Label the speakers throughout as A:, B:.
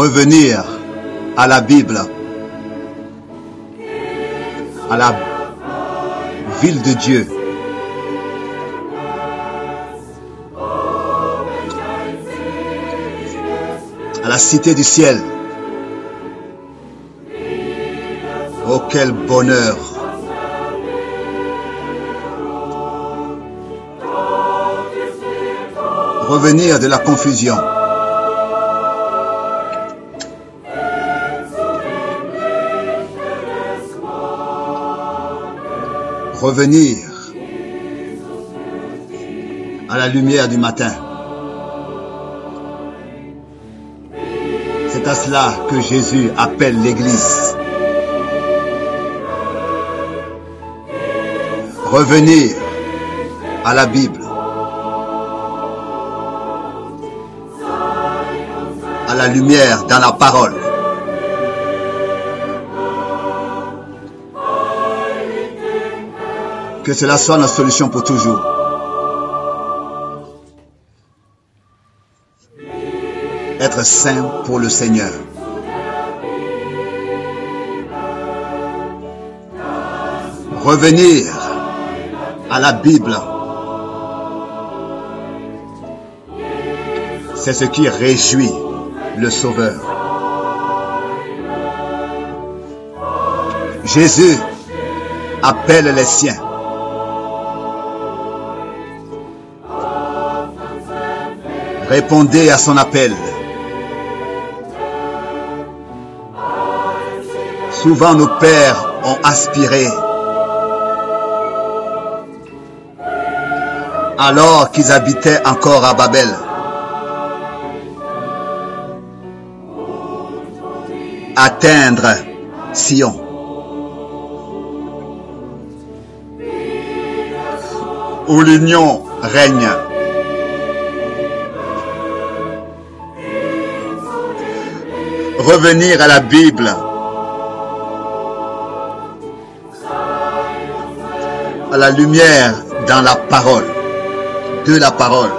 A: revenir à la Bible, à la ville de Dieu. à la cité du ciel. Oh, quel bonheur! Revenir de la confusion. Revenir à la lumière du matin. C'est à cela que Jésus appelle l'Église. Revenir à la Bible, à la lumière dans la parole. Que cela soit notre solution pour toujours. Être saint pour le Seigneur. Revenir à la Bible. C'est ce qui réjouit le Sauveur. Jésus appelle les siens. Répondez à son appel. Souvent nos pères ont aspiré alors qu'ils habitaient encore à Babel. Atteindre Sion. Où l'union règne. Revenir à la Bible. À la lumière dans la parole de la parole.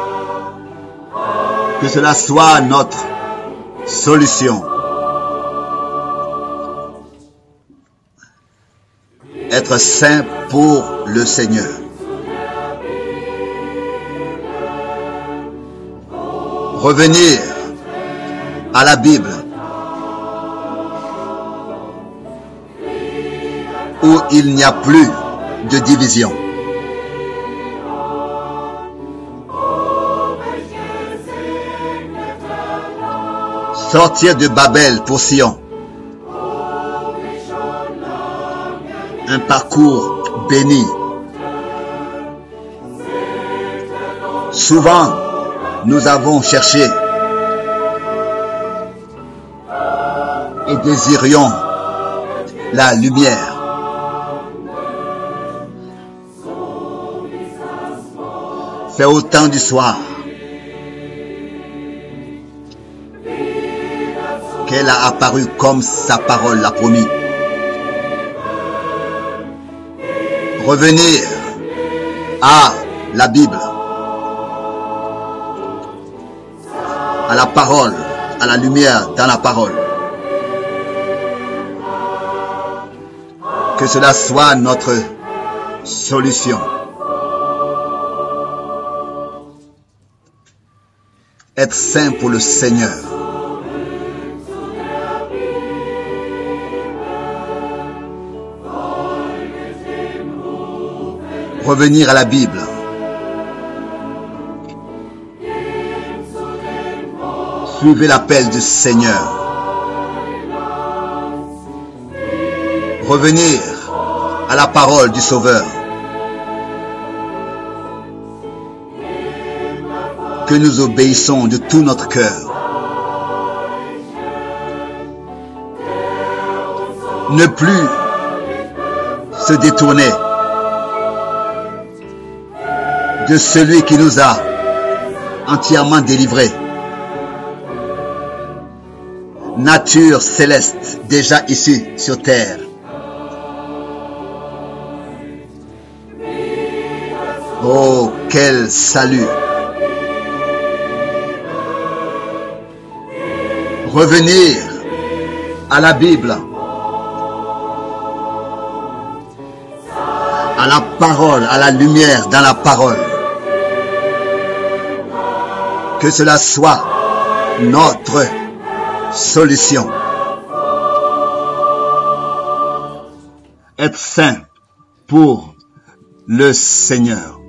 A: Que cela soit notre solution. Être saint pour le Seigneur. Revenir à la Bible il n'y a plus de division. Sortir de Babel pour Sion. Un parcours béni. Souvent, nous avons cherché et désirions la lumière. C'est au temps du soir qu'elle a apparu comme sa parole l'a promis. Revenir à la Bible, à la parole, à la lumière dans la parole. Que cela soit notre solution. Être saint pour le Seigneur. revenir à la Bible. Suivez l'appel du Seigneur. Revenir à la parole du Sauveur. Nous obéissons de tout notre cœur. Ne plus se détourner de celui qui nous a entièrement délivrés. Nature céleste déjà ici sur terre. Oh, quel salut revenir à la Bible, à la parole, à la lumière dans la parole. Que cela soit notre solution. Être saint pour le Seigneur.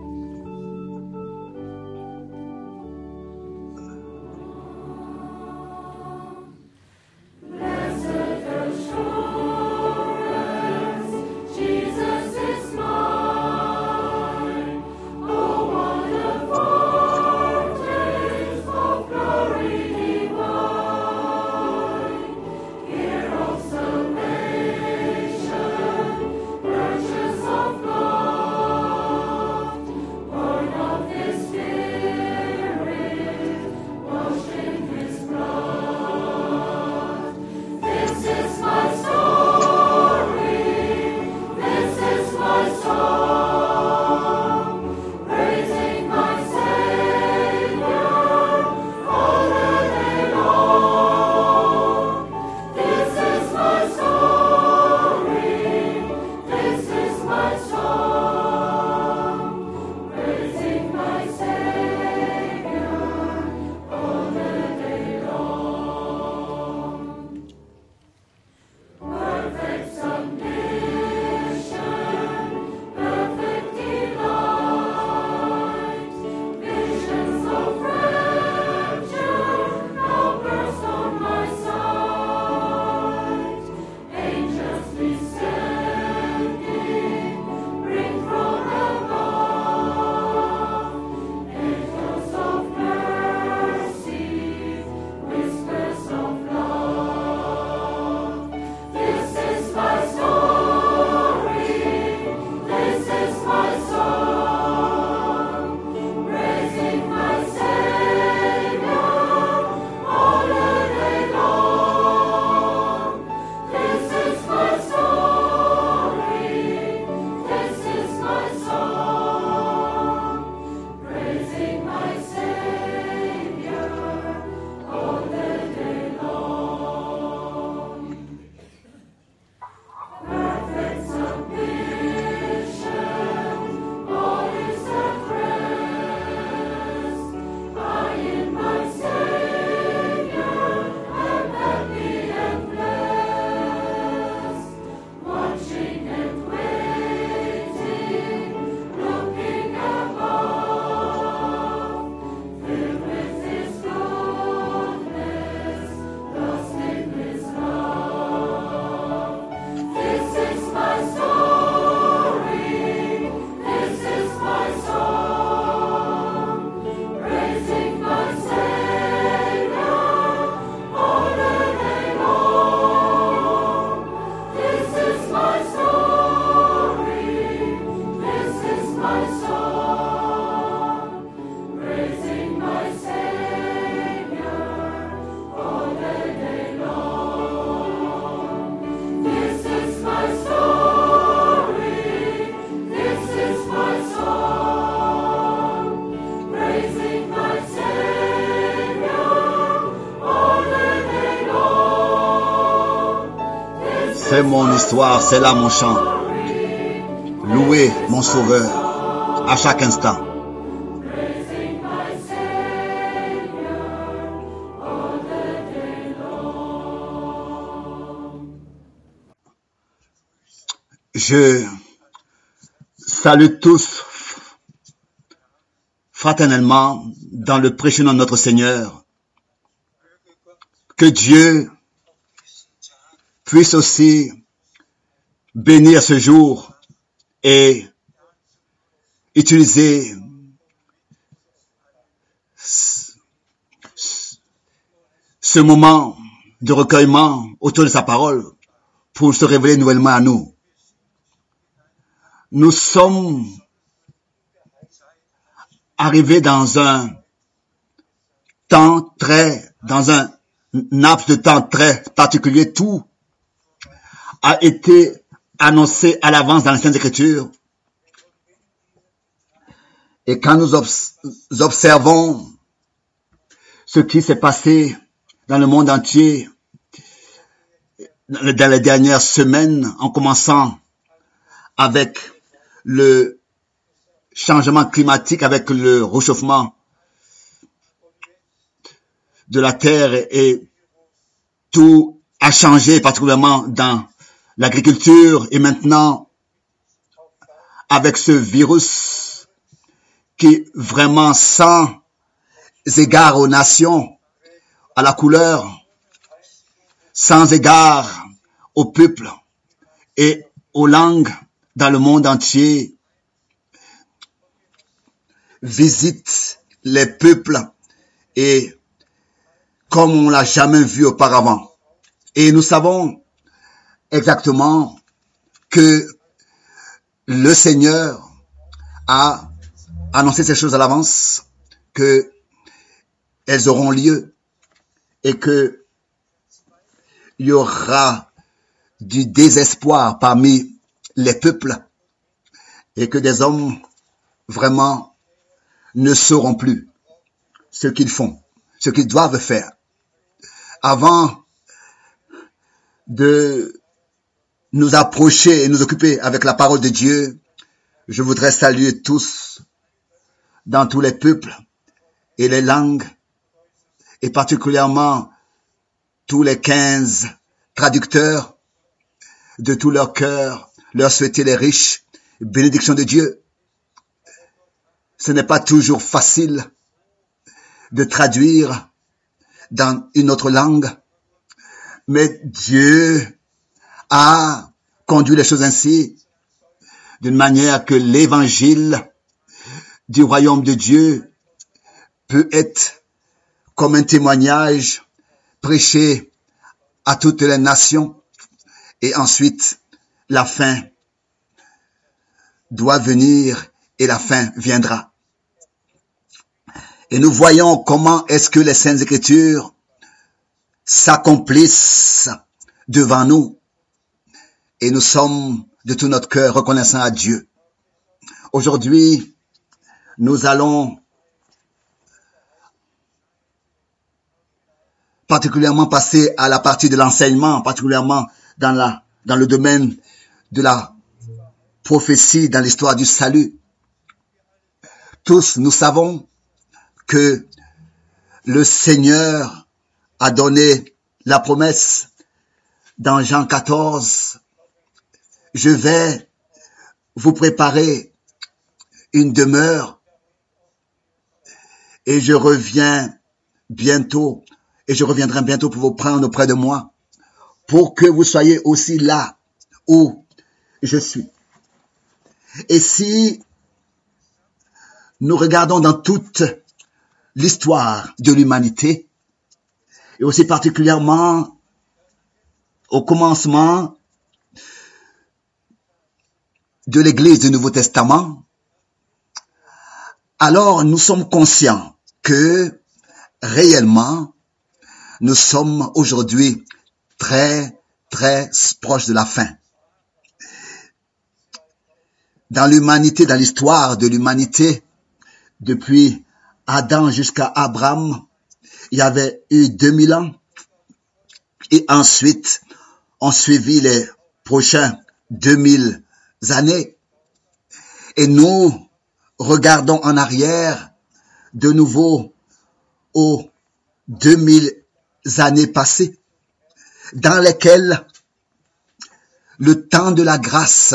A: mon histoire, c'est là mon chant. Louez mon sauveur à chaque instant. Je salue tous fraternellement dans le précieux nom de notre Seigneur. Que Dieu puisse aussi bénir ce jour et utiliser ce moment de recueillement autour de sa parole pour se révéler nouvellement à nous. Nous sommes arrivés dans un temps très, dans un laps de temps très particulier. Tout a été annoncé à l'avance dans l'Ancienne Écriture. Et quand nous observons ce qui s'est passé dans le monde entier dans les dernières semaines, en commençant avec le changement climatique, avec le réchauffement de la Terre et tout a changé, particulièrement dans l'agriculture et maintenant avec ce virus qui vraiment sans égard aux nations, à la couleur, sans égard au peuple et aux langues dans le monde entier, visite les peuples et comme on l'a jamais vu auparavant. Et nous savons exactement que le Seigneur a annoncé ces choses à l'avance, que elles auront lieu et que il y aura du désespoir parmi les peuples et que des hommes vraiment ne sauront plus ce qu'ils font, ce qu'ils doivent faire. Avant de nous approcher et nous occuper avec la parole de Dieu, je voudrais saluer tous dans tous les peuples et les langues et particulièrement tous les quinze traducteurs de tout leur cœur, leur souhaiter les riches bénédictions de Dieu. Ce n'est pas toujours facile de traduire dans une autre langue, mais Dieu a conduit les choses ainsi, d'une manière que l'évangile du royaume de Dieu peut être comme un témoignage prêché à toutes les nations et ensuite la fin doit venir et la fin viendra. Et nous voyons comment est-ce que les saintes écritures s'accomplissent devant nous et nous sommes de tout notre cœur reconnaissants à Dieu. Aujourd'hui, nous allons particulièrement passer à la partie de l'enseignement, particulièrement dans la, dans le domaine de la prophétie, dans l'histoire du salut. Tous, nous savons que le Seigneur a donné la promesse dans Jean 14. Je vais vous préparer une demeure et je reviens bientôt et je reviendrai bientôt pour vous prendre auprès de moi pour que vous soyez aussi là où je suis. Et si nous regardons dans toute l'histoire de l'humanité, et aussi particulièrement au commencement de l'Église du Nouveau Testament, alors nous sommes conscients que réellement nous sommes aujourd'hui très, très proches de la fin. Dans l'humanité, dans l'histoire de l'humanité, depuis Adam jusqu'à Abraham, il y avait eu 2000 ans. Et ensuite, on suivi les prochains 2000 années. Et nous regardons en arrière de nouveau aux 2000 années passées dans lesquelles le temps de la grâce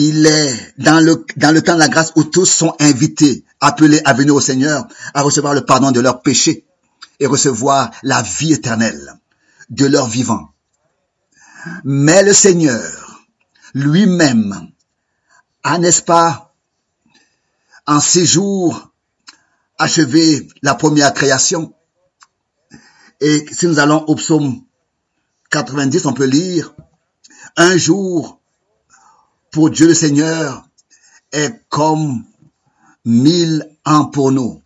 A: il est dans le, dans le temps de la grâce où tous sont invités, appelés à venir au Seigneur, à recevoir le pardon de leurs péchés et recevoir la vie éternelle de leur vivant. Mais le Seigneur lui-même a, n'est-ce pas, en six jours, achevé la première création. Et si nous allons au psaume 90, on peut lire, un jour pour Dieu le Seigneur est comme mille ans pour nous.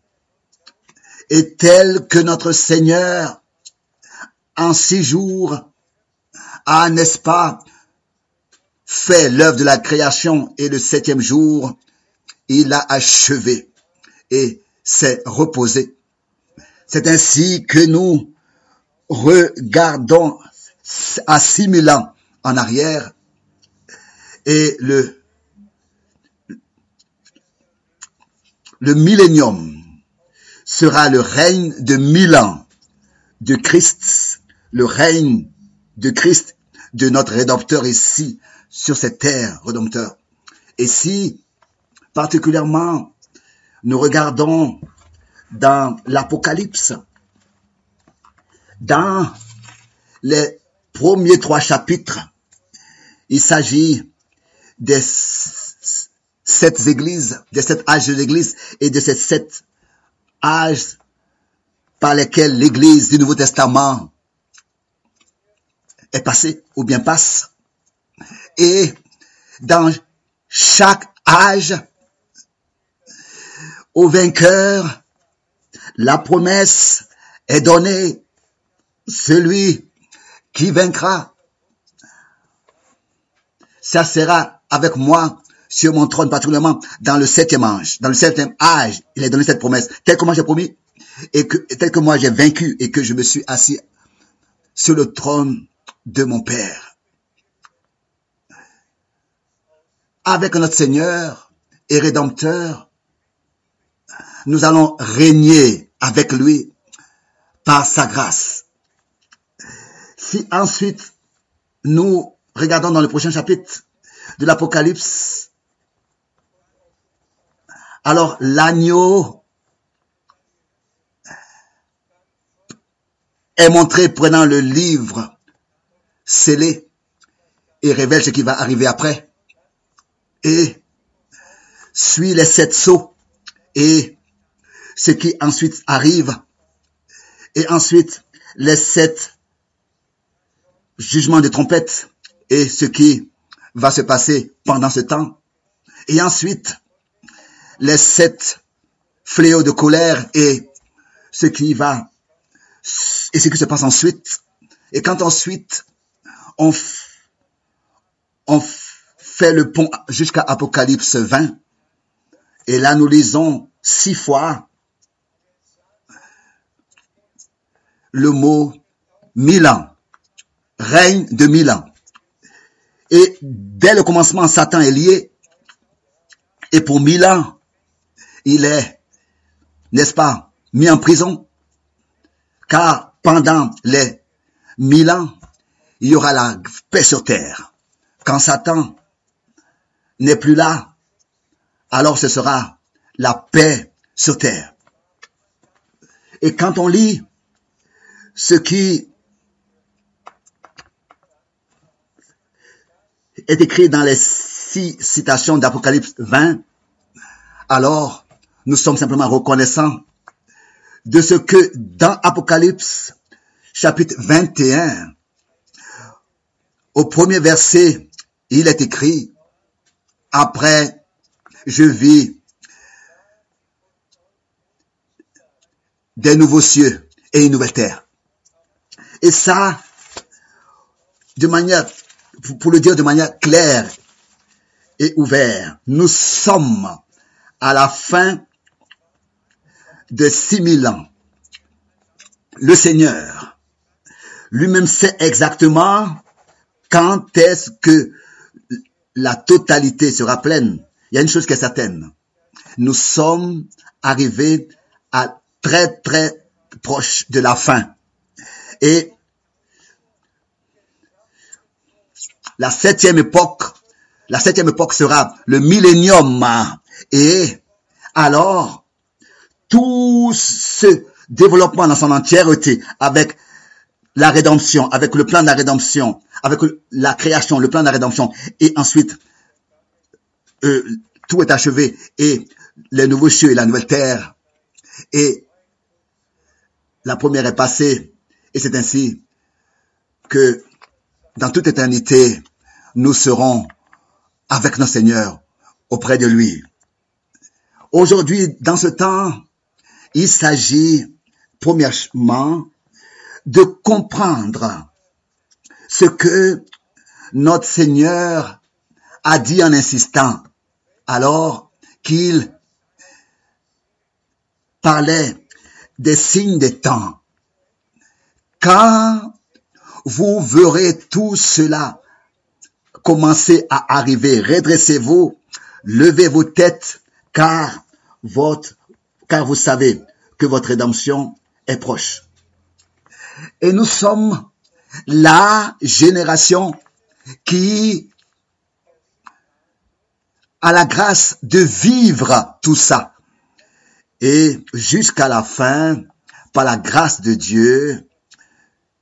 A: Et tel que notre Seigneur, en six jours, a, n'est-ce pas, fait l'œuvre de la création et le septième jour, il a achevé. Et s'est reposé. C'est ainsi que nous regardons à 6000 ans en arrière et le, le millénium sera le règne de mille ans de Christ, le règne de Christ, de notre Rédempteur ici, sur cette terre, Rédempteur. Et si, particulièrement, nous regardons dans l'Apocalypse, dans les premiers trois chapitres, il s'agit des sept églises, des sept âges de l'église et de ces sept âges par lesquels l'église du Nouveau Testament est passée ou bien passe. Et dans chaque âge, au vainqueur, la promesse est donnée. Celui qui vaincra, ça sera avec moi sur mon trône, particulièrement dans le septième âge. Dans le septième âge, il est donné cette promesse, tel que moi j'ai promis, et que, tel que moi j'ai vaincu, et que je me suis assis sur le trône de mon Père. Avec notre Seigneur et Rédempteur, nous allons régner avec lui par sa grâce. Si ensuite nous regardons dans le prochain chapitre de l'Apocalypse, alors l'agneau est montré prenant le livre scellé et révèle ce qui va arriver après. Et suit les sept sceaux et ce qui ensuite arrive. Et ensuite les sept jugements de trompette et ce qui va se passer pendant ce temps. Et ensuite les sept fléaux de colère et ce qui va et ce qui se passe ensuite. Et quand ensuite on, fait le pont jusqu'à Apocalypse 20 et là nous lisons six fois le mot mille ans, règne de mille ans. Et dès le commencement, Satan est lié. Et pour mille ans, il est, n'est-ce pas, mis en prison. Car pendant les mille ans, il y aura la paix sur terre. Quand Satan n'est plus là, alors ce sera la paix sur terre. Et quand on lit ce qui est écrit dans les six citations d'Apocalypse 20, alors nous sommes simplement reconnaissants de ce que dans Apocalypse chapitre 21, au premier verset, il est écrit, après je vis des nouveaux cieux et une nouvelle terre. Et ça, de manière, pour le dire de manière claire et ouverte, nous sommes à la fin de 6000 ans. Le Seigneur lui-même sait exactement quand est-ce que la totalité sera pleine? Il y a une chose qui est certaine. Nous sommes arrivés à très très proche de la fin. Et la septième époque, la septième époque sera le millénium. Et alors, tout ce développement dans son entièreté avec la rédemption, avec le plan de la rédemption, avec la création, le plan de la rédemption, et ensuite, euh, tout est achevé, et les nouveaux cieux et la nouvelle terre, et la première est passée, et c'est ainsi que dans toute éternité, nous serons avec nos seigneurs auprès de lui. Aujourd'hui, dans ce temps, il s'agit, premièrement, de comprendre ce que notre Seigneur a dit en insistant alors qu'il parlait des signes des temps. Quand vous verrez tout cela commencer à arriver, redressez-vous, levez vos têtes, car votre, car vous savez que votre rédemption est proche. Et nous sommes la génération qui a la grâce de vivre tout ça. Et jusqu'à la fin, par la grâce de Dieu,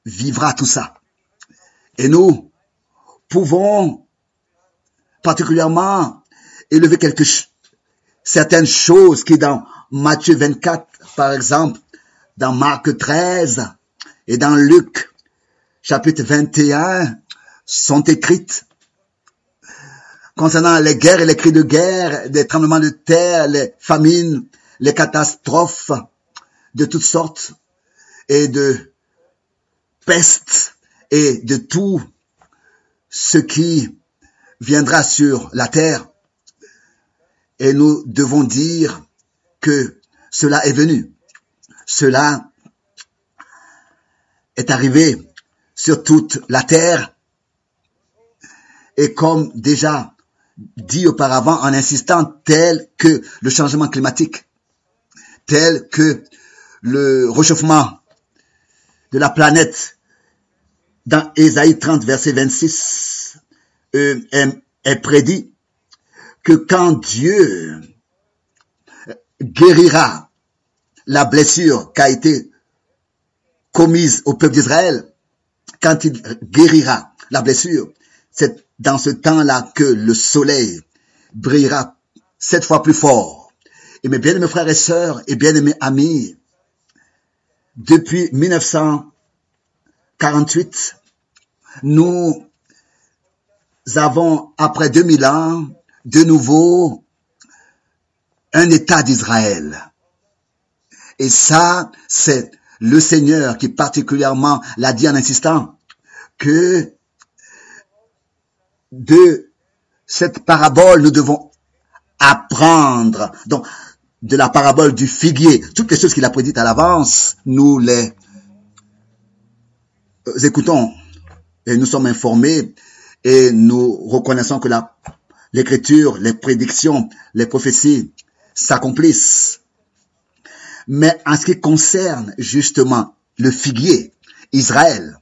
A: vivra tout ça. Et nous pouvons particulièrement élever certaines choses qui dans Matthieu 24, par exemple, dans Marc 13 et dans Luc chapitre 21 sont écrites concernant les guerres et les cris de guerre, des tremblements de terre, les famines, les catastrophes de toutes sortes et de peste et de tout ce qui viendra sur la terre. Et nous devons dire que cela est venu. Cela est arrivé sur toute la terre. Et comme déjà dit auparavant en insistant, tel que le changement climatique, tel que le réchauffement de la planète dans Ésaïe 30, verset 26, euh, est, est prédit que quand Dieu guérira la blessure qui a été commise au peuple d'Israël, quand il guérira la blessure, c'est dans ce temps-là que le soleil brillera sept fois plus fort. Et mes bien-aimés frères et sœurs et bien-aimés amis, depuis 1948, nous avons, après 2000 ans, de nouveau un État d'Israël. Et ça, c'est le Seigneur qui particulièrement l'a dit en insistant que de cette parabole, nous devons apprendre. Donc, de la parabole du figuier, toutes les choses qu'il a prédites à l'avance, nous les euh, écoutons et nous sommes informés et nous reconnaissons que l'écriture, les prédictions, les prophéties s'accomplissent. Mais en ce qui concerne justement le figuier, Israël,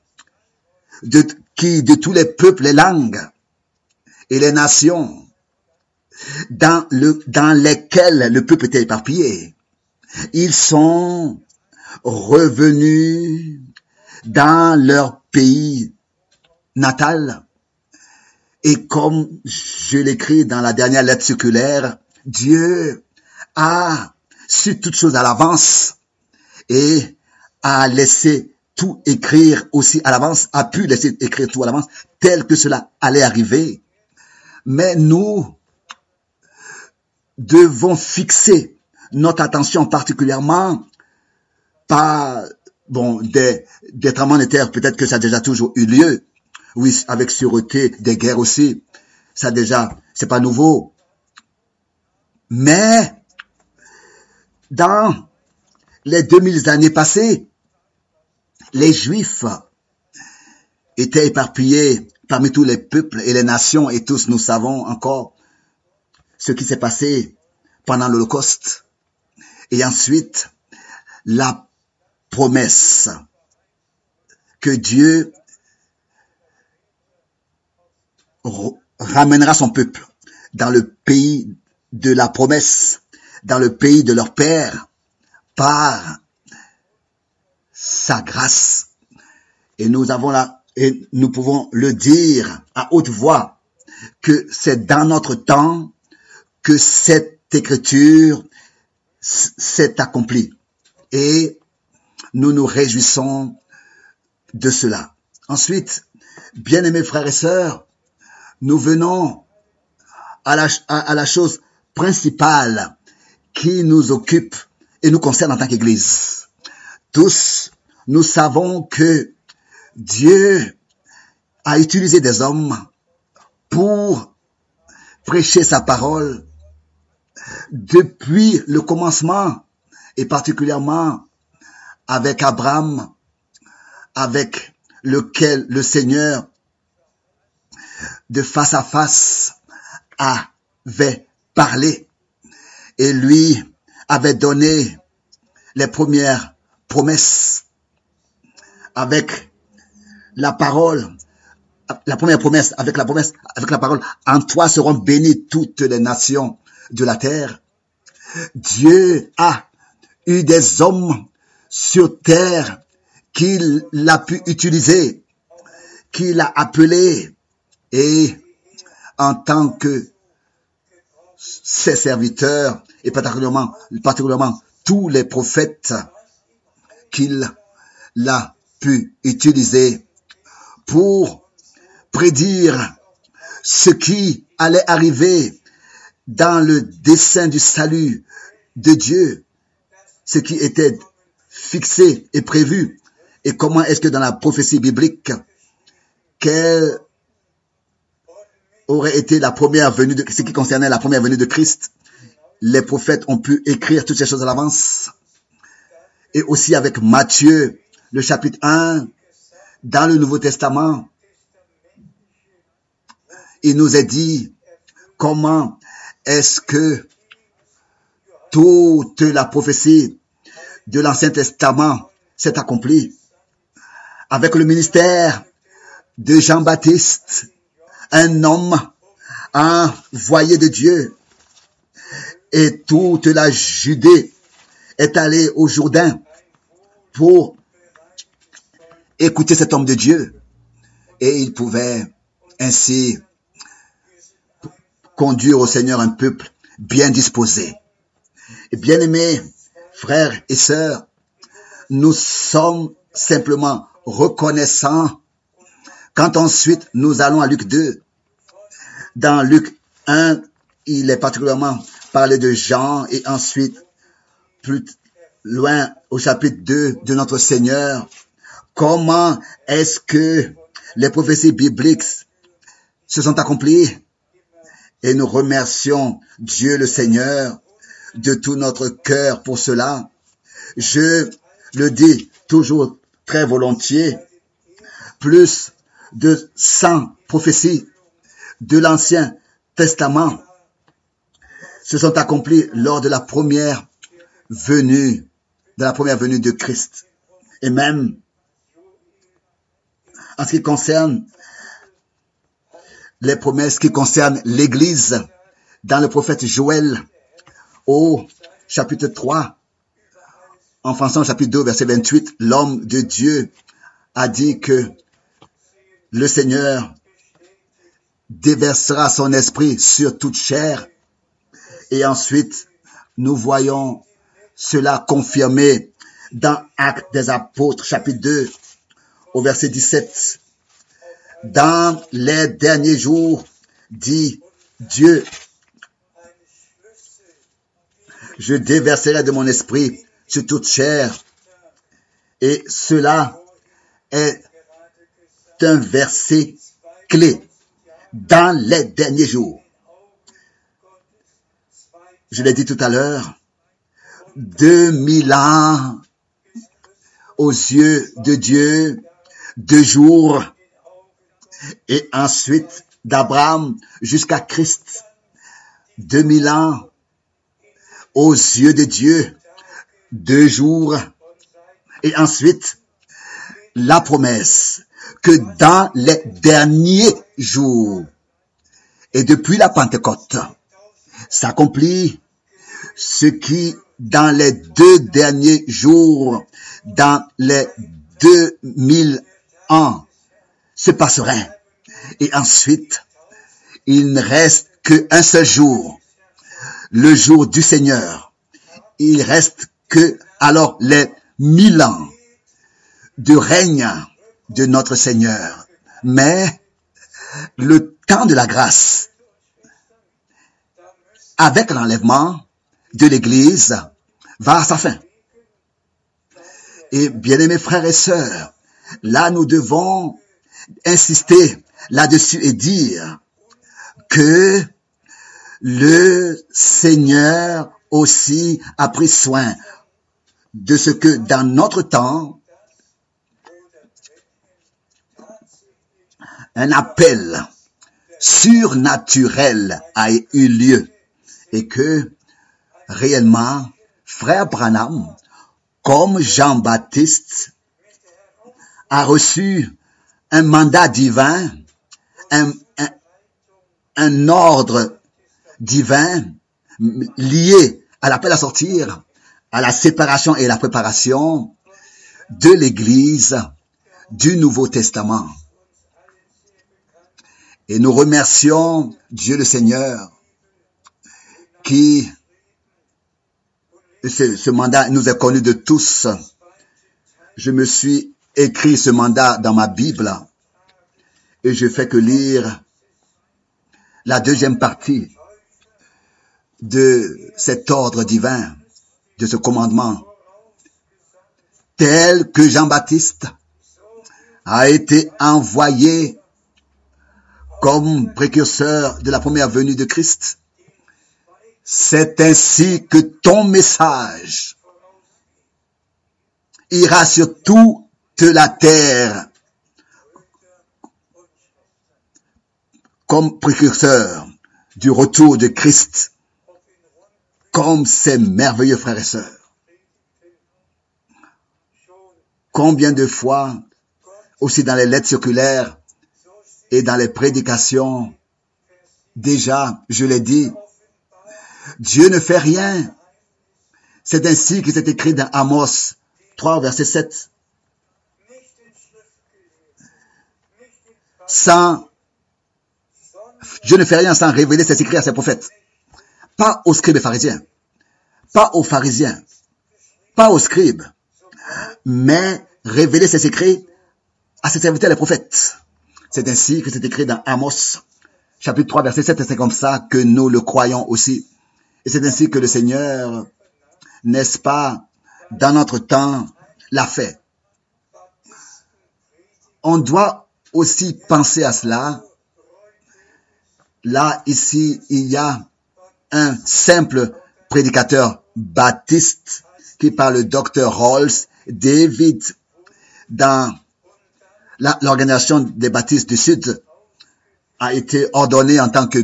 A: de, qui de tous les peuples, les langues et les nations, dans, le, dans lesquelles le peuple était éparpillé, ils sont revenus dans leur pays natal. Et comme je l'écris dans la dernière lettre circulaire, Dieu a su toutes choses à l'avance et a laissé tout écrire aussi à l'avance, a pu laisser écrire tout à l'avance, tel que cela allait arriver. Mais nous devons fixer notre attention particulièrement par bon des, des tremblements de peut-être que ça a déjà toujours eu lieu. Oui, avec sûreté, des guerres aussi. Ça déjà, c'est pas nouveau. Mais dans les 2000 années passées, les Juifs étaient éparpillés parmi tous les peuples et les nations et tous nous savons encore ce qui s'est passé pendant l'Holocauste. Et ensuite, la promesse que Dieu ramènera son peuple dans le pays de la promesse, dans le pays de leur Père, par sa grâce. Et nous avons là, et nous pouvons le dire à haute voix, que c'est dans notre temps que cette écriture s'est accomplie. Et nous nous réjouissons de cela. Ensuite, bien-aimés frères et sœurs, nous venons à la, à, à la chose principale qui nous occupe et nous concerne en tant qu'Église. Tous, nous savons que Dieu a utilisé des hommes pour prêcher sa parole depuis le commencement et particulièrement avec Abraham, avec lequel le Seigneur de face à face avait parlé et lui avait donné les premières promesses avec la parole, la première promesse, avec la promesse, avec la parole, en toi seront bénies toutes les nations de la terre. Dieu a eu des hommes sur terre qu'il a pu utiliser, qu'il a appelé et en tant que ses serviteurs et particulièrement, particulièrement tous les prophètes qu'il a pu utiliser pour prédire ce qui allait arriver dans le dessein du salut de Dieu, ce qui était fixé et prévu, et comment est-ce que dans la prophétie biblique, quelle aurait été la première venue de ce qui concernait la première venue de Christ, les prophètes ont pu écrire toutes ces choses à l'avance. Et aussi avec Matthieu, le chapitre 1, dans le Nouveau Testament, il nous est dit comment est-ce que toute la prophétie de l'Ancien Testament s'est accomplie? Avec le ministère de Jean-Baptiste, un homme envoyé de Dieu. Et toute la Judée est allée au Jourdain pour écouter cet homme de Dieu. Et il pouvait ainsi conduire au Seigneur un peuple bien disposé. Et bien aimés, frères et sœurs, nous sommes simplement reconnaissants quand ensuite nous allons à Luc 2. Dans Luc 1, il est particulièrement parlé de Jean et ensuite plus loin au chapitre 2 de notre Seigneur. Comment est-ce que les prophéties bibliques se sont accomplies? Et nous remercions Dieu le Seigneur de tout notre cœur pour cela. Je le dis toujours très volontiers, plus de 100 prophéties de l'Ancien Testament se sont accomplies lors de la première venue, de la première venue de Christ. Et même en ce qui concerne les promesses qui concernent l'Église dans le prophète Joël au chapitre 3, en français chapitre 2, verset 28, l'homme de Dieu a dit que le Seigneur déversera son esprit sur toute chair. Et ensuite, nous voyons cela confirmé dans Actes des Apôtres, chapitre 2, au verset 17. Dans les derniers jours, dit Dieu, je déverserai de mon esprit sur toute chair. Et cela est un verset clé dans les derniers jours. Je l'ai dit tout à l'heure, 2000 ans aux yeux de Dieu, deux jours, et ensuite d'Abraham jusqu'à Christ, 2000 ans aux yeux de Dieu, deux jours, et ensuite la promesse que dans les derniers jours et depuis la Pentecôte s'accomplit ce qui dans les deux derniers jours, dans les deux mille ans, se passerait. Et ensuite, il ne reste qu'un seul jour, le jour du Seigneur. Il reste que alors les mille ans de règne de notre Seigneur. Mais le temps de la grâce, avec l'enlèvement de l'Église, va à sa fin. Et bien aimés frères et sœurs, là nous devons insister là-dessus et dire que le Seigneur aussi a pris soin de ce que dans notre temps, un appel surnaturel a eu lieu et que réellement, frère Branham, comme Jean-Baptiste, a reçu un mandat divin, un, ordre divin lié à l'appel à sortir, à la séparation et la préparation de l'Église du Nouveau Testament. Et nous remercions Dieu le Seigneur qui, ce, mandat nous est connu de tous. Je me suis écrit ce mandat dans ma Bible et je fais que lire la deuxième partie de cet ordre divin, de ce commandement, tel que Jean-Baptiste a été envoyé comme précurseur de la première venue de Christ. C'est ainsi que ton message ira sur toute la terre comme précurseur du retour de Christ, comme ces merveilleux frères et sœurs. Combien de fois, aussi dans les lettres circulaires et dans les prédications, déjà, je l'ai dit, Dieu ne fait rien. C'est ainsi qu'il s'est écrit dans Amos 3, verset 7. Sans, Dieu ne fait rien sans révéler ses secrets à ses prophètes. Pas aux scribes et pharisiens. Pas aux pharisiens. Pas aux scribes. Mais révéler ses secrets à ses serviteurs les prophètes. C'est ainsi que c'est écrit dans Amos, chapitre 3, verset 7, et c'est comme ça que nous le croyons aussi. Et c'est ainsi que le Seigneur, n'est-ce pas, dans notre temps, l'a fait. On doit aussi penser à cela. Là, ici, il y a un simple prédicateur baptiste qui par le docteur Rolls David dans l'organisation des baptistes du Sud a été ordonné en tant que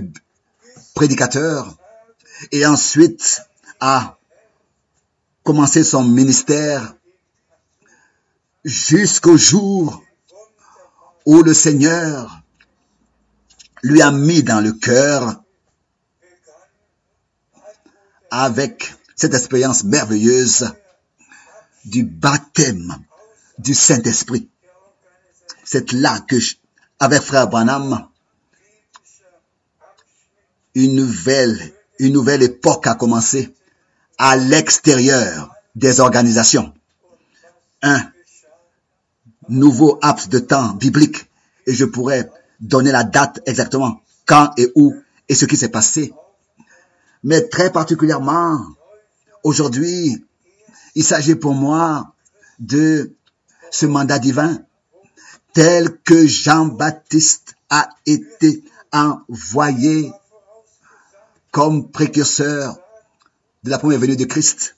A: prédicateur et ensuite a commencé son ministère jusqu'au jour où le Seigneur lui a mis dans le cœur avec cette expérience merveilleuse du baptême du Saint-Esprit. C'est là que, je- avec frère Branham, une nouvelle, une nouvelle époque a commencé à l'extérieur des organisations. Un nouveau laps de temps biblique et je pourrais donner la date exactement quand et où et ce qui s'est passé. Mais très particulièrement, aujourd'hui, il s'agit pour moi de ce mandat divin tel que Jean-Baptiste a été envoyé comme précurseur de la première venue de Christ.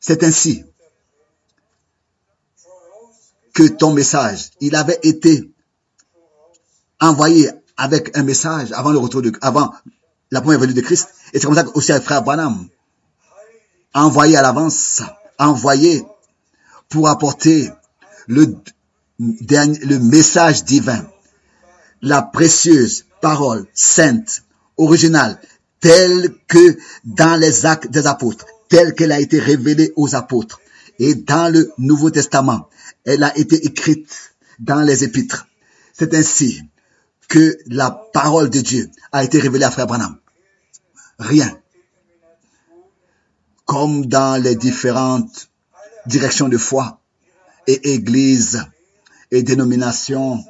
A: C'est ainsi que ton message, il avait été envoyé avec un message avant le retour de, avant la première venue de Christ. Et c'est comme ça aussi un frère Branham, envoyé à l'avance, envoyé pour apporter le dernier, le message divin, la précieuse parole sainte, originale, telle que dans les actes des apôtres, telle qu'elle a été révélée aux apôtres. Et dans le Nouveau Testament, elle a été écrite dans les épîtres. C'est ainsi que la parole de Dieu a été révélée à Frère Branham. Rien. Comme dans les différentes directions de foi et églises et dénominations,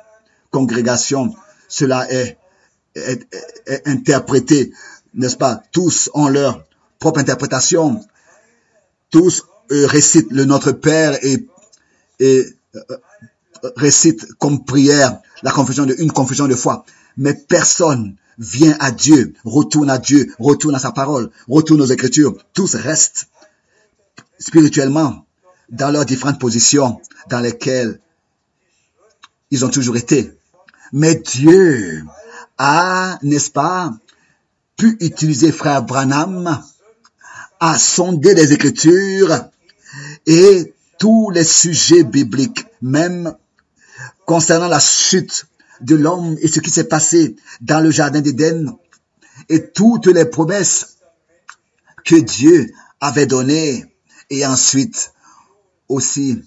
A: congrégations, cela est interprété, n'est-ce pas? Tous ont leur propre interprétation. Tous euh, récitent le Notre Père et, et euh, euh, récitent comme prière la confession de, une confession de foi. Mais personne vient à Dieu, retourne à Dieu, retourne à sa parole, retourne aux Écritures. Tous restent spirituellement dans leurs différentes positions dans lesquelles ils ont toujours été. Mais Dieu a, n'est-ce pas, pu utiliser frère Branham à sonder les Écritures et tous les sujets bibliques, même concernant la chute de l'homme et ce qui s'est passé dans le jardin d'Éden et toutes les promesses que Dieu avait données et ensuite aussi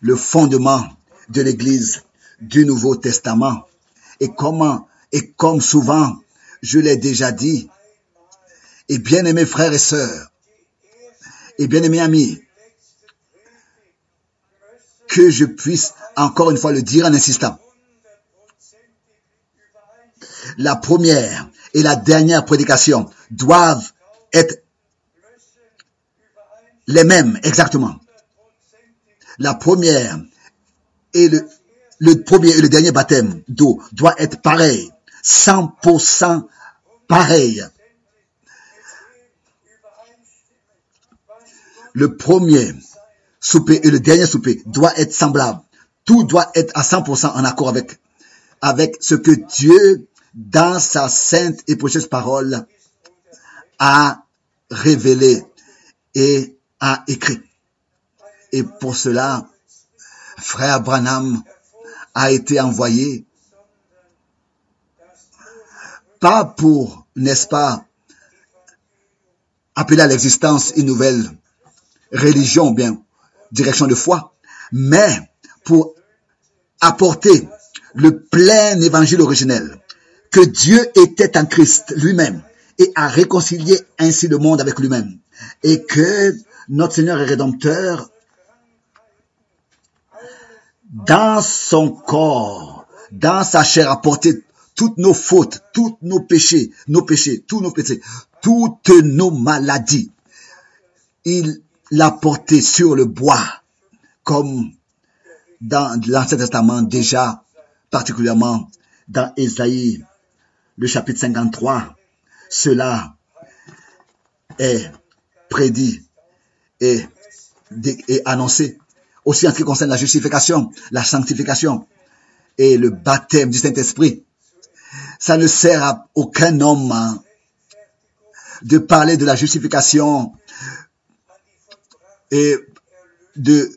A: le fondement de l'Église du Nouveau Testament. Et comment, et comme souvent, je l'ai déjà dit, et bien aimés frères et sœurs, et bien aimés amis, que je puisse encore une fois le dire en insistant. La première et la dernière prédication doivent être les mêmes exactement. La première et le, le premier et le dernier baptême d'eau doit être pareil, 100% pareil. Le premier souper et le dernier souper doit être semblable. Tout doit être à 100% en accord avec, avec ce que Dieu, dans sa sainte et précieuse parole, a révélé et a écrit. Et pour cela, frère Branham a été envoyé, pas pour, n'est-ce pas, appeler à l'existence une nouvelle religion, bien, direction de foi, mais pour apporter le plein évangile originel, que Dieu était en Christ lui-même et a réconcilié ainsi le monde avec lui-même, et que notre Seigneur et Rédempteur, dans son corps, dans sa chair, a porté toutes nos fautes, tous nos péchés, nos péchés, tous nos péchés, toutes nos maladies. Il l'a porté sur le bois, comme dans l'Ancien Testament déjà, particulièrement dans Ésaïe, le chapitre 53. Cela est prédit et, et annoncé. Aussi en ce qui concerne la justification, la sanctification et le baptême du Saint-Esprit. Ça ne sert à aucun homme hein, de parler de la justification et de,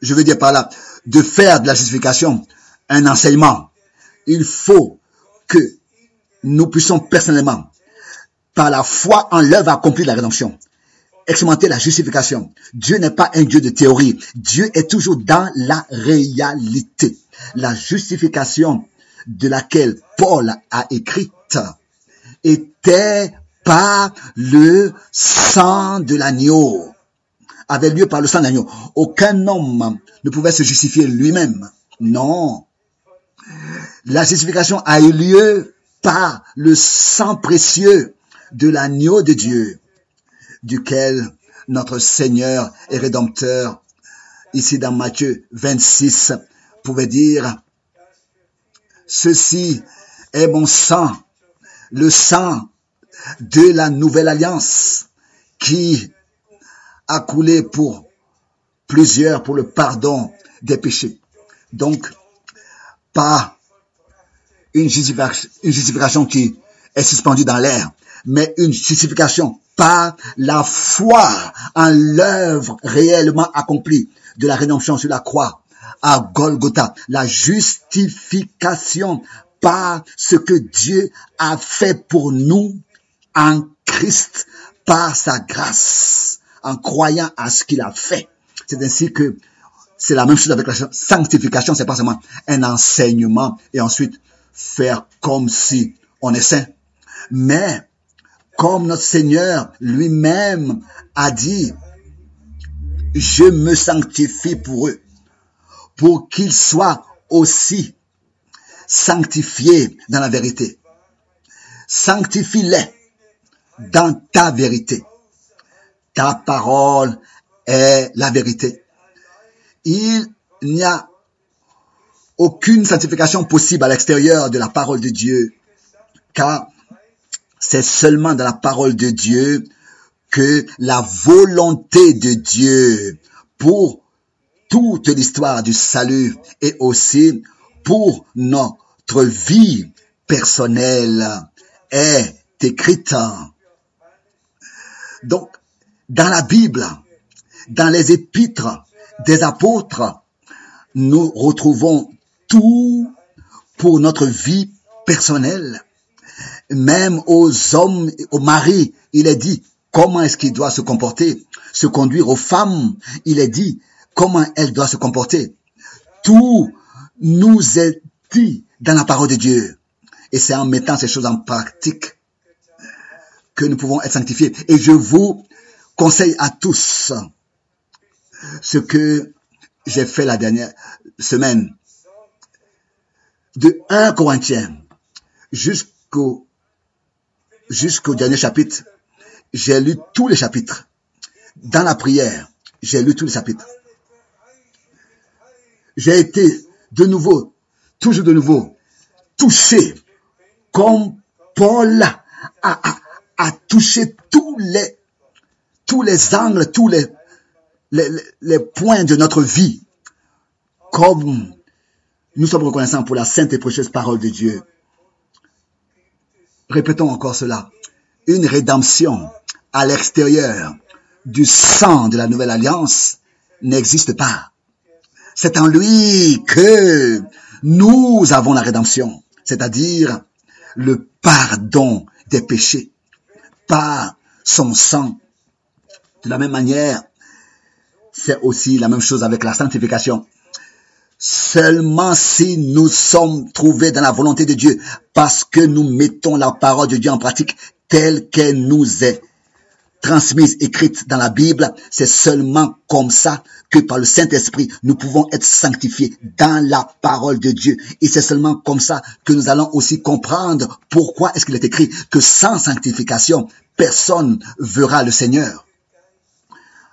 A: je veux dire par là, de faire de la justification un enseignement. Il faut que nous puissions personnellement, par la foi en l'œuvre accomplie de la rédemption, expérimenter la justification. Dieu n'est pas un Dieu de théorie. Dieu est toujours dans la réalité. La justification de laquelle Paul a écrite était par le sang de l'agneau avait lieu par le sang d'agneau. Aucun homme ne pouvait se justifier lui-même. Non. La justification a eu lieu par le sang précieux de l'agneau de Dieu, duquel notre Seigneur et Rédempteur, ici dans Matthieu 26, pouvait dire, ceci est mon sang, le sang de la nouvelle alliance qui a coulé pour plusieurs pour le pardon des péchés. Donc, pas une justification, qui est suspendue dans l'air, mais une justification par la foi en l'œuvre réellement accomplie de la rédemption sur la croix à Golgotha. La justification par ce que Dieu a fait pour nous en Christ par sa grâce en croyant à ce qu'il a fait. C'est ainsi que c'est la même chose avec la sanctification, c'est pas seulement un enseignement et ensuite faire comme si on est saint. Mais comme notre Seigneur lui-même a dit, je me sanctifie pour eux, pour qu'ils soient aussi sanctifiés dans la vérité. Sanctifie-les dans ta vérité ta parole est la vérité. Il n'y a aucune sanctification possible à l'extérieur de la parole de Dieu, car c'est seulement dans la parole de Dieu que la volonté de Dieu pour toute l'histoire du salut et aussi pour notre vie personnelle est écrite. Donc, dans la Bible, dans les épîtres des apôtres, nous retrouvons tout pour notre vie personnelle. Même aux hommes, aux maris, il est dit comment est-ce qu'il doit se comporter, se conduire aux femmes, il est dit comment elles doivent se comporter. Tout nous est dit dans la parole de Dieu. Et c'est en mettant ces choses en pratique que nous pouvons être sanctifiés. Et je vous conseille à tous ce que j'ai fait la dernière semaine. De 1 Corinthiens jusqu'au jusqu'au dernier chapitre, j'ai lu tous les chapitres. Dans la prière, j'ai lu tous les chapitres. J'ai été de nouveau, toujours de nouveau, touché comme Paul a, touché tous les, tous les angles, tous les, les, les points de notre vie. Comme nous sommes reconnaissants pour la sainte et précieuse parole de Dieu. Répétons encore cela. Une rédemption à l'extérieur du sang de la nouvelle alliance n'existe pas. C'est en lui que nous avons la rédemption, c'est-à-dire le pardon des péchés par son sang. De la même manière, c'est aussi la même chose avec la sanctification. Seulement si nous sommes trouvés dans la volonté de Dieu, parce que nous mettons la parole de Dieu en pratique telle qu'elle nous est transmise, écrite dans la Bible, c'est seulement comme ça que par le Saint-Esprit, nous pouvons être sanctifiés dans la parole de Dieu. Et c'est seulement comme ça que nous allons aussi comprendre pourquoi est-ce qu'il est écrit que sans sanctification, personne verra le Seigneur.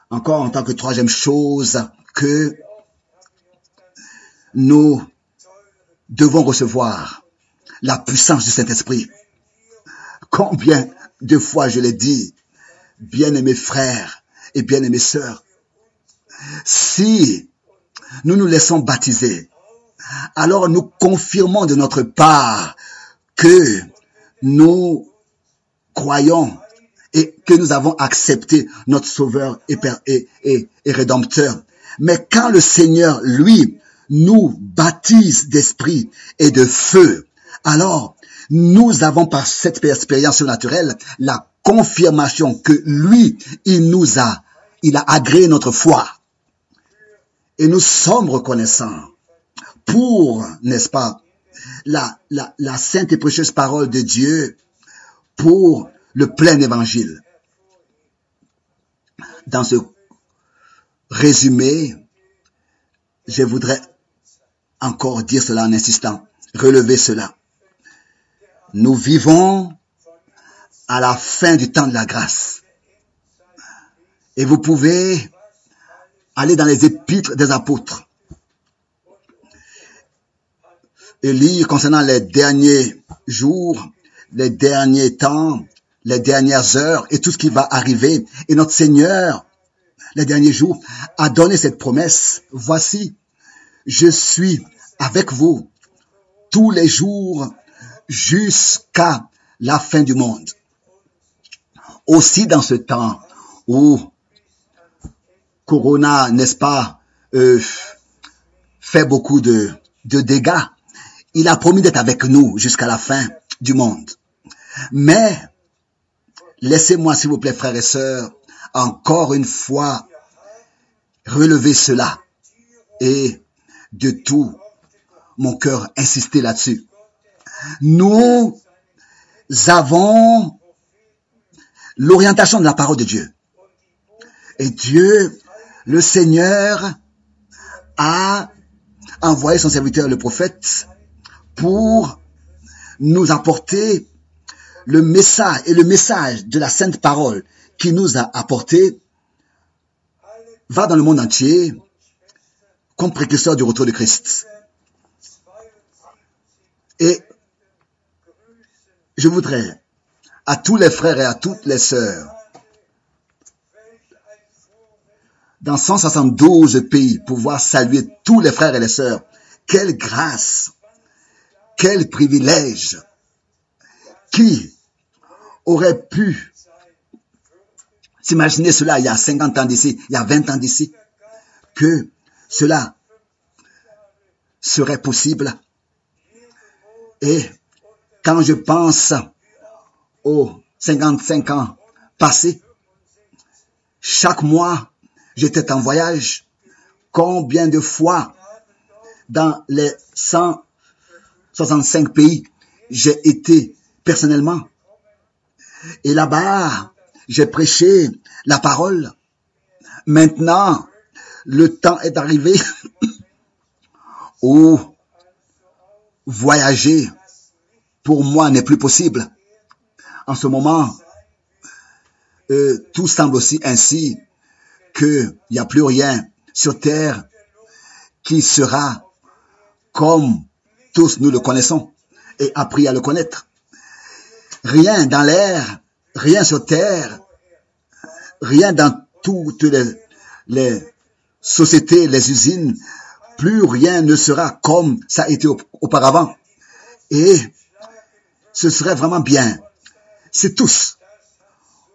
A: Encore en tant que troisième chose que nous devons recevoir la puissance du Saint-Esprit. Combien de fois je l'ai dit, bien-aimés frères et bien-aimés sœurs, si nous nous laissons baptiser, alors nous confirmons de notre part que nous croyons et que nous avons accepté notre Sauveur et Rédempteur. Mais quand le Seigneur, lui, nous baptise d'esprit et de feu, alors nous avons par cette expérience surnaturelle la confirmation que lui, il nous a, il a agréé notre foi. Et nous sommes reconnaissants pour, n'est-ce pas, la, la, sainte et précieuse parole de Dieu pour le plein évangile. Dans ce résumé, je voudrais encore dire cela en insistant, relever cela. Nous vivons à la fin du temps de la grâce. Et vous pouvez aller dans les épîtres des apôtres et lire concernant les derniers jours, les derniers temps, les dernières heures et tout ce qui va arriver. Et notre Seigneur, les derniers jours, a donné cette promesse. Voici, je suis avec vous tous les jours jusqu'à la fin du monde. Aussi dans ce temps où Corona, n'est-ce pas, euh, fait beaucoup de, de dégâts, il a promis d'être avec nous jusqu'à la fin du monde. Mais, laissez-moi, s'il vous plaît, frères et sœurs, encore une fois, relever cela et de tout mon cœur insister là-dessus. Nous avons l'orientation de la parole de Dieu. Et Dieu, le Seigneur, a envoyé son serviteur, le prophète, pour nous apporter le message et le message de la sainte parole qui nous a apporté va dans le monde entier comme précurseur du retour de Christ. Et je voudrais à tous les frères et à toutes les sœurs dans 172 pays, pouvoir saluer tous les frères et les sœurs. Quelle grâce, quel privilège. Qui aurait pu s'imaginer cela il y a 50 ans d'ici, il y a 20 ans d'ici, que cela serait possible? Et quand je pense aux 55 ans passés, chaque mois, j'étais en voyage. Combien de fois dans les 165 pays j'ai été personnellement et là-bas, j'ai prêché la parole. Maintenant, le temps est arrivé où voyager pour moi n'est plus possible. En ce moment, tout semble aussi ainsi qu'il n'y a plus rien sur terre qui sera comme tous nous le connaissons et appris à le connaître. Rien dans l'air, rien sur terre, rien dans toutes les, les sociétés, les usines, plus rien ne sera comme ça a été auparavant. Et ce serait vraiment bien si tous,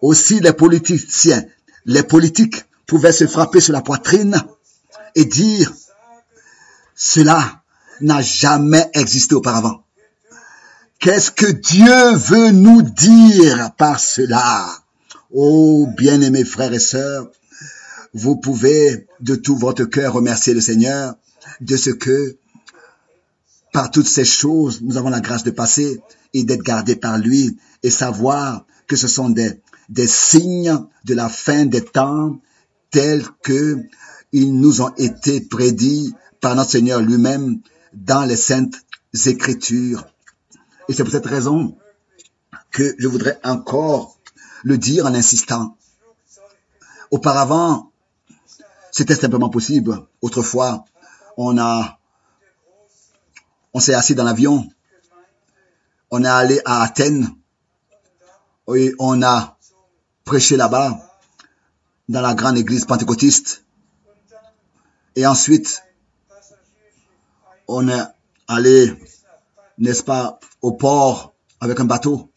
A: aussi les politiciens, les politiques pouvaient se frapper sur la poitrine et dire, cela n'a jamais existé auparavant. Qu'est-ce que Dieu veut nous dire par cela? Oh, bien-aimés frères et sœurs, vous pouvez de tout votre cœur remercier le Seigneur de ce que, par toutes ces choses, nous avons la grâce de passer et d'être gardés par lui et savoir que ce sont des, des signes de la fin des temps tels que ils nous ont été prédits par notre Seigneur lui-même dans les saintes écritures. Et c'est pour cette raison que je voudrais encore le dire en insistant. Auparavant, c'était simplement possible. Autrefois, on a, on s'est assis dans l'avion, on est allé à Athènes, et on a prêché là-bas, dans la grande église pentecôtiste. Et ensuite, on est allé, n'est-ce pas, au port avec un bateau.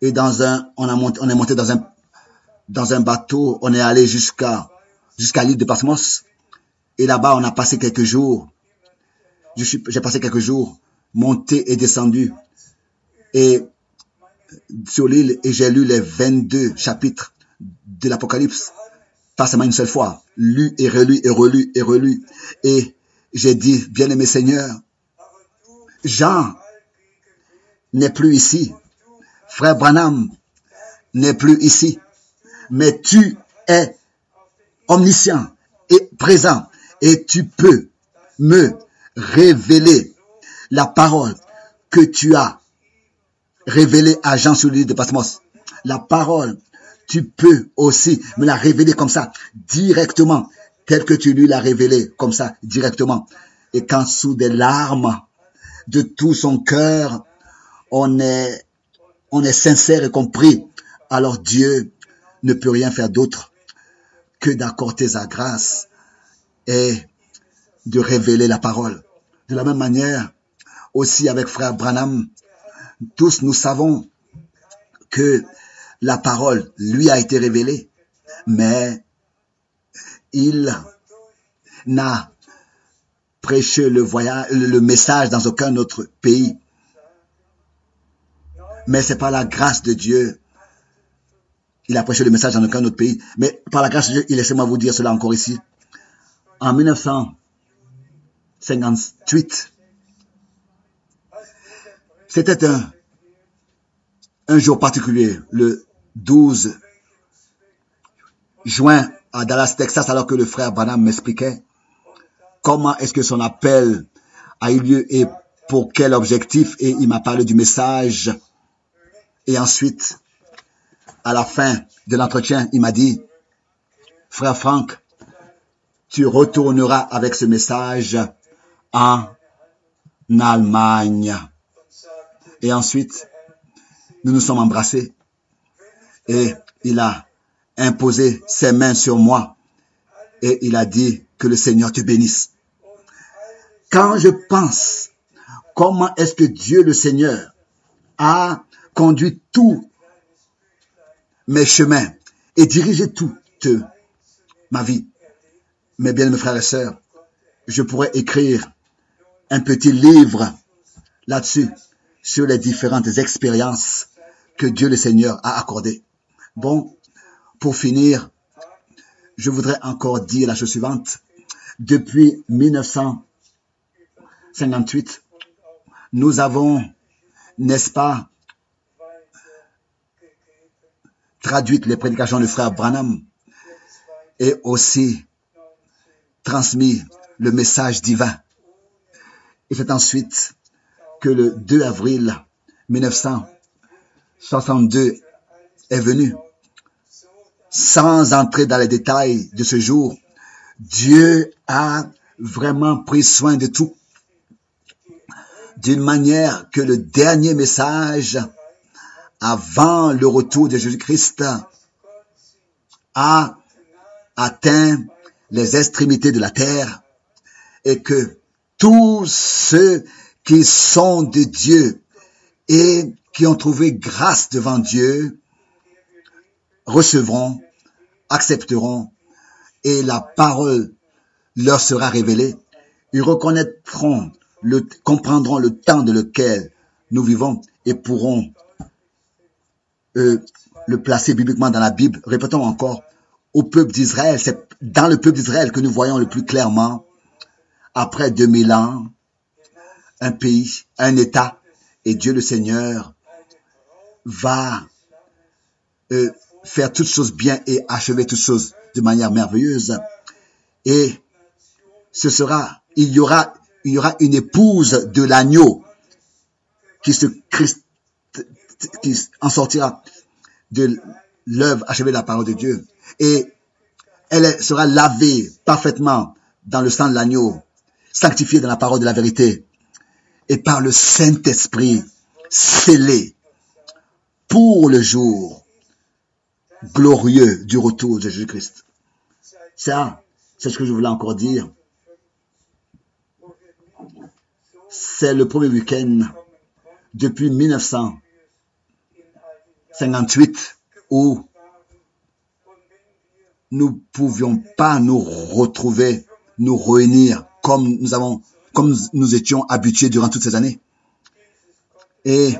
A: Et dans un, on, a monté, on est monté dans un, dans un bateau, on est allé jusqu'à jusqu'à l'île de Patmos. Et là-bas, on a passé quelques jours. J'ai passé quelques jours, monté et descendu. Et sur l'île, et j'ai lu les 22 chapitres de l'Apocalypse, pas seulement une seule fois, lu et relu et relu et relu. Et j'ai dit, bien-aimé Seigneur, Jean n'est plus ici. Frère Branham n'est plus ici. Mais tu es omniscient et présent et tu peux me révéler la parole que tu as révélée à Jean sur l'île de Patmos. La parole, tu peux aussi me la révéler comme ça, directement, tel que tu lui l'as révélée, comme ça, directement. Et quand sous des larmes, de tout son cœur, on est, on est sincère et compris, alors Dieu ne peut rien faire d'autre que d'accorder sa grâce et de révéler la parole. De la même manière, aussi avec frère Branham, tous nous savons que la parole lui a été révélée, mais il n'a prêché le voyage, le message dans aucun autre pays. Mais c'est par la grâce de Dieu. Il a prêché le message dans aucun autre pays. Mais par la grâce de Dieu, laissez-moi vous dire cela encore ici. En 1958, c'était un, un jour particulier, le 12 juin à Dallas, Texas, alors que le frère Branham m'expliquait comment est-ce que son appel a eu lieu et pour quel objectif et il m'a parlé du message. Et ensuite, à la fin de l'entretien, il m'a dit, frère Franck, tu retourneras avec ce message en Allemagne. Et ensuite, nous nous sommes embrassés et il a imposé ses mains sur moi et il a dit que le Seigneur te bénisse. Quand je pense comment est-ce que Dieu le Seigneur a conduit tous mes chemins et dirigé toute ma vie, mes bien mes frères et sœurs, je pourrais écrire un petit livre là-dessus sur les différentes expériences que Dieu le Seigneur a accordées. Bon, pour finir, je voudrais encore dire la chose suivante. Depuis 1958, nous avons, n'est-ce pas, traduit les prédications du frère Branham et aussi transmis le message divin. Et c'est ensuite que le 2 avril 1962 est venu. Sans entrer dans les détails de ce jour, Dieu a vraiment pris soin de tout. D'une manière que le dernier message avant le retour de Jésus-Christ a atteint les extrémités de la terre et que tous ceux qui sont de Dieu et qui ont trouvé grâce devant Dieu recevront, accepteront et la parole leur sera révélée. Ils reconnaîtront, le, comprendront le temps de lequel nous vivons et pourront euh, le placer bibliquement dans la Bible. Répétons encore, au peuple d'Israël, c'est dans le peuple d'Israël que nous voyons le plus clairement, après 2000 ans, un pays, un État, et Dieu le Seigneur va euh, faire toutes choses bien et achever toutes choses de manière merveilleuse. Et ce sera, il y aura, une épouse de l'agneau qui se qui en sortira de l'œuvre achevée de la parole de Dieu. Et elle sera lavée parfaitement dans le sang de l'agneau, sanctifiée dans la parole de la vérité et par le Saint-Esprit scellée pour le jour glorieux du retour de Jésus-Christ. Ça, c'est ce que je voulais encore dire. C'est le premier week-end depuis 1958 où nous pouvions pas nous retrouver, nous réunir comme nous avons, comme nous étions habitués durant toutes ces années. Et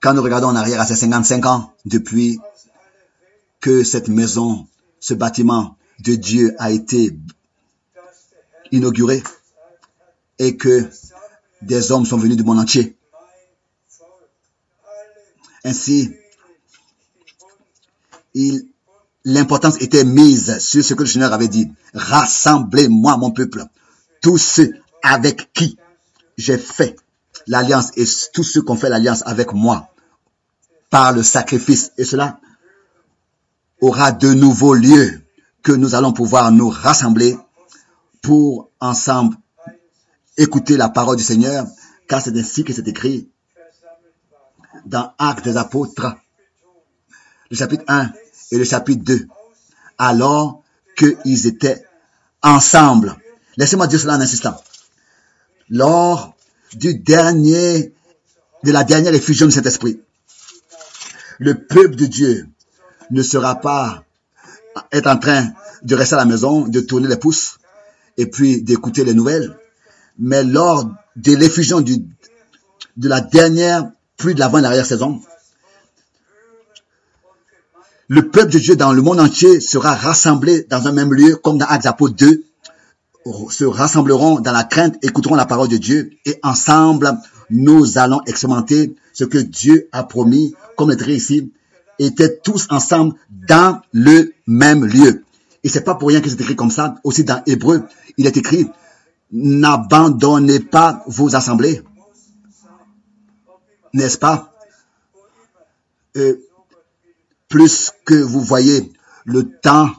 A: quand nous regardons en arrière à ces 55 ans depuis que cette maison, ce bâtiment de Dieu a été inauguré et que des hommes sont venus du monde entier. Ainsi, l'importance était mise sur ce que le Seigneur avait dit. Rassemblez-moi, mon peuple, tous ceux avec qui j'ai fait l'alliance et tous ceux qui ont fait l'alliance avec moi par le sacrifice. Et cela aura de nouveaux lieux que nous allons pouvoir nous rassembler pour ensemble écouter la parole du Seigneur, car c'est ainsi que c'est écrit dans Actes des Apôtres, le chapitre 1 et le chapitre 2, alors qu'ils étaient ensemble. Laissez-moi dire cela en insistant. Lors du dernier, de la dernière effusion de cet esprit, le peuple de Dieu ne sera pas être en train de rester à la maison, de tourner les pouces et puis d'écouter les nouvelles. Mais lors de l'effusion de la dernière pluie de l'avant et l'arrière-saison, le peuple de Dieu dans le monde entier sera rassemblé dans un même lieu, comme dans Actes 2, se rassembleront dans la crainte, écouteront la parole de Dieu et ensemble, nous allons expérimenter ce que Dieu a promis, comme le écrit ici, étaient tous ensemble dans le même lieu. Et c'est pas pour rien que c'est écrit comme ça. Aussi dans Hébreu, il est écrit, n'abandonnez pas vos assemblées. N'est-ce pas? Euh, plus que vous voyez le temps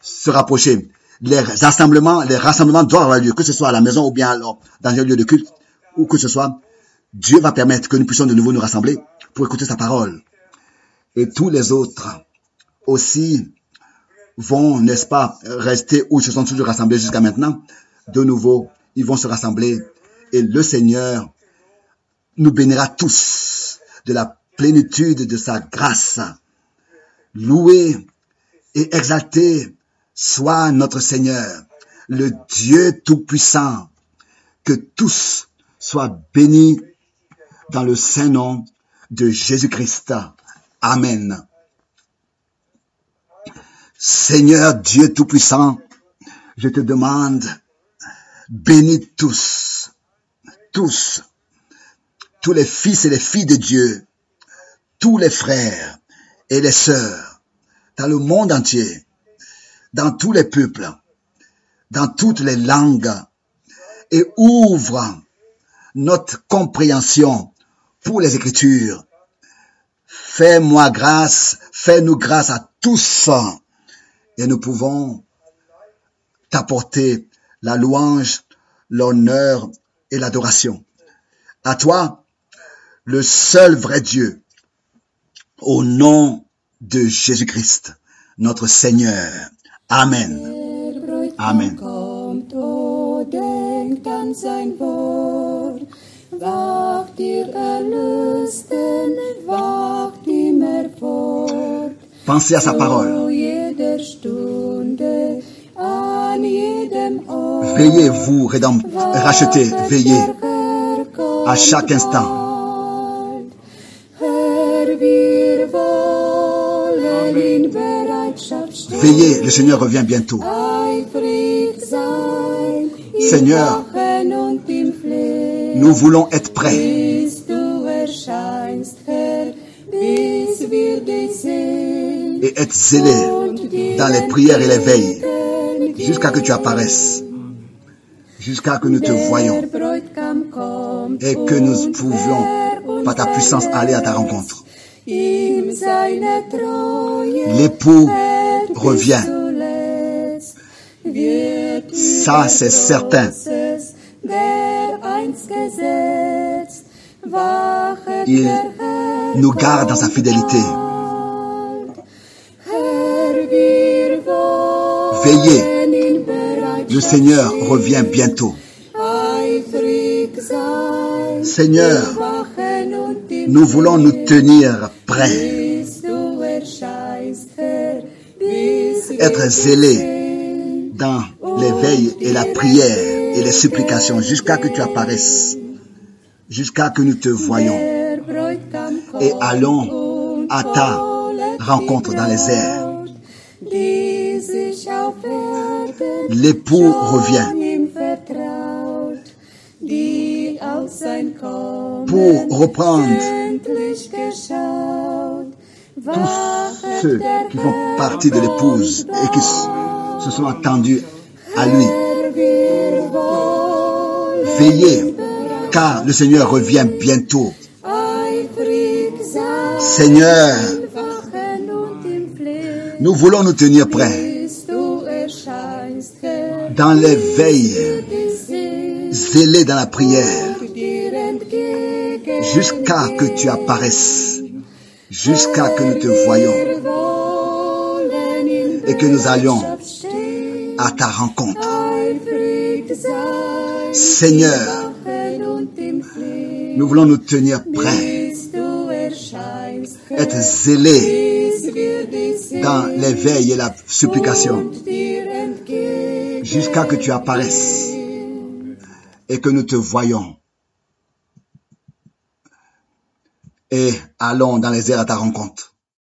A: se rapprocher. Les rassemblements, les rassemblements doivent avoir lieu, que ce soit à la maison ou bien alors dans un lieu de culte, ou que ce soit, Dieu va permettre que nous puissions de nouveau nous rassembler pour écouter sa parole. Et tous les autres aussi vont, n'est-ce pas, rester où ils se sont toujours rassemblés jusqu'à maintenant. De nouveau, ils vont se rassembler et le Seigneur nous bénira tous de la plénitude de sa grâce. Loué et exalté soit notre Seigneur, le Dieu Tout-Puissant. Que tous soient bénis dans le saint nom de Jésus-Christ. Amen. Seigneur Dieu Tout-Puissant, je te demande, bénis tous, tous, tous les fils et les filles de Dieu, tous les frères et les sœurs, dans le monde entier, dans tous les peuples, dans toutes les langues, et ouvre notre compréhension pour les Écritures. Fais-moi grâce, fais-nous grâce à tous, et nous pouvons t'apporter la louange, l'honneur et l'adoration. À toi, le seul vrai Dieu, au nom de Jésus-Christ, notre Seigneur. Amen. Amen. Pensez à sa parole. Veillez, vous, rachetés, veillez à chaque instant. Veillez, le Seigneur revient bientôt. Seigneur, Nous voulons être prêts et être zélés dans les prières et les veilles jusqu'à que tu apparaisses, jusqu'à que nous te voyons et que nous pouvions, par ta puissance, aller à ta rencontre. L'époux revient. Ça, c'est certain. Il nous garde dans sa fidélité. Veillez. Le Seigneur revient bientôt. Seigneur, Nous voulons nous tenir être
B: sehen.
A: dans les veilles et la prière et les supplications jusqu'à que tu apparaisses, jusqu'à que nous te voyons et allons à ta rencontre dans les airs. L'époux revient pour reprendre. Tous ceux qui font partie de l'épouse et qui se sont attendus à lui. Veillez, car le Seigneur revient bientôt. Seigneur, nous voulons nous tenir prêts dans les veilles, zélés dans la prière, jusqu'à que tu apparaisses, jusqu'à que nous te
B: in
A: et que nous allions à ta rencontre. Seigneur, nous voulons nous tenir prêts, être zélés dans les veilles et la supplication, jusqu'à que tu apparaisses et que nous te voyons. Et allons dans les airs à ta rencontre.